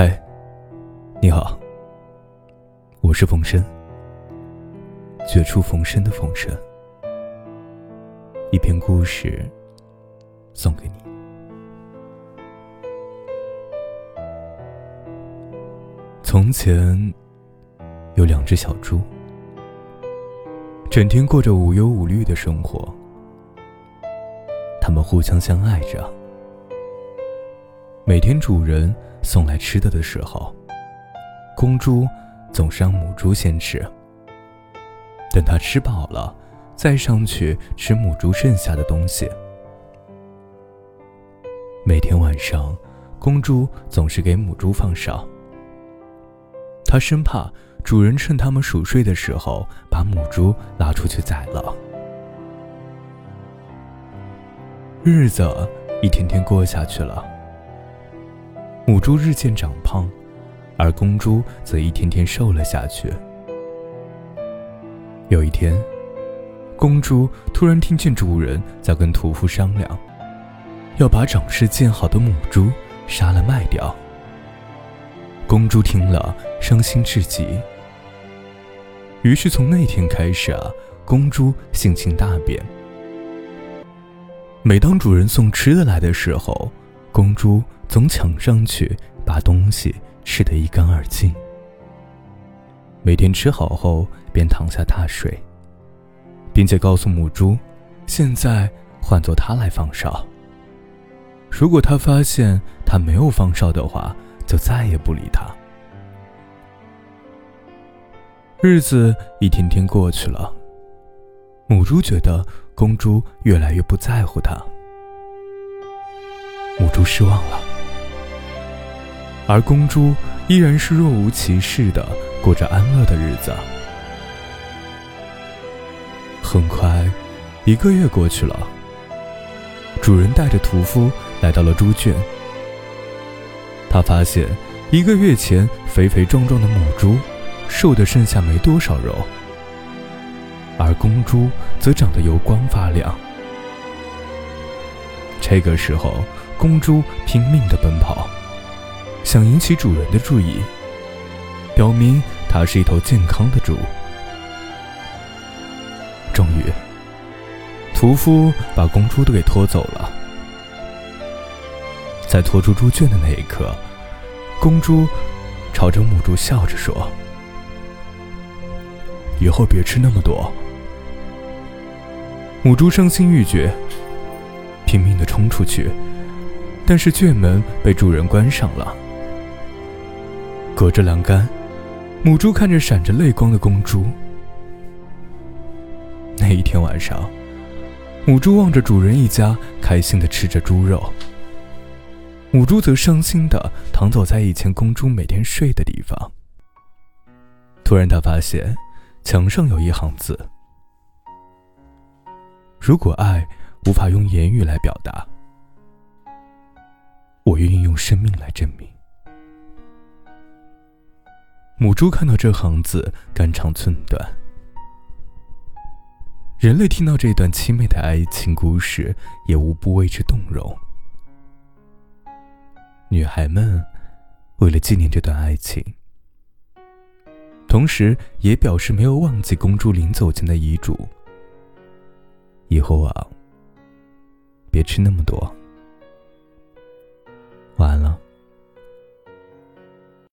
嗨，你好，我是冯生，绝处逢生的冯生。一篇故事送给你。从前有两只小猪，整天过着无忧无虑的生活，它们互相相爱着。每天主人送来吃的的时候，公猪总是让母猪先吃。等它吃饱了，再上去吃母猪剩下的东西。每天晚上，公猪总是给母猪放哨。他生怕主人趁他们熟睡的时候把母猪拉出去宰了。日子一天天过下去了，母猪日渐长胖，而公猪则一天天瘦了下去。有一天，公猪突然听见主人在跟屠夫商量，要把长势渐好的母猪杀了卖掉。公猪听了，伤心至极。于是从那天开始啊，公猪性情大变。每当主人送吃的来的时候，公猪总抢上去把东西吃得一干二净。每天吃好后，便躺下大睡，并且告诉母猪，现在换做它来放哨。如果他发现它没有放哨的话，就再也不理他。日子一天天过去了，母猪觉得公猪越来越不在乎它，母猪失望了，而公猪依然是若无其事的过着安乐的日子。很快，一个月过去了，主人带着屠夫来到了猪圈。他发现，一个月前肥肥壮壮的母猪，瘦的剩下没多少肉，而公猪则长得油光发亮。这个时候，公猪拼命的奔跑，想引起主人的注意，表明它是一头健康的猪。终于，屠夫把公猪都给拖走了。在拖出猪圈的那一刻，公猪朝着母猪笑着说：“以后别吃那么多。”母猪伤心欲绝，拼命的冲出去，但是圈门被主人关上了。隔着栏杆，母猪看着闪着泪光的公猪。那一天晚上，母猪望着主人一家开心的吃着猪肉。母猪则伤心的躺倒在以前公猪每天睡的地方。突然，他发现墙上有一行字：“如果爱无法用言语来表达，我愿意用生命来证明。”母猪看到这行字，肝肠寸断。人类听到这段凄美的爱情故事，也无不为之动容。女孩们为了纪念这段爱情，同时也表示没有忘记公主临走前的遗嘱：以后啊，别吃那么多。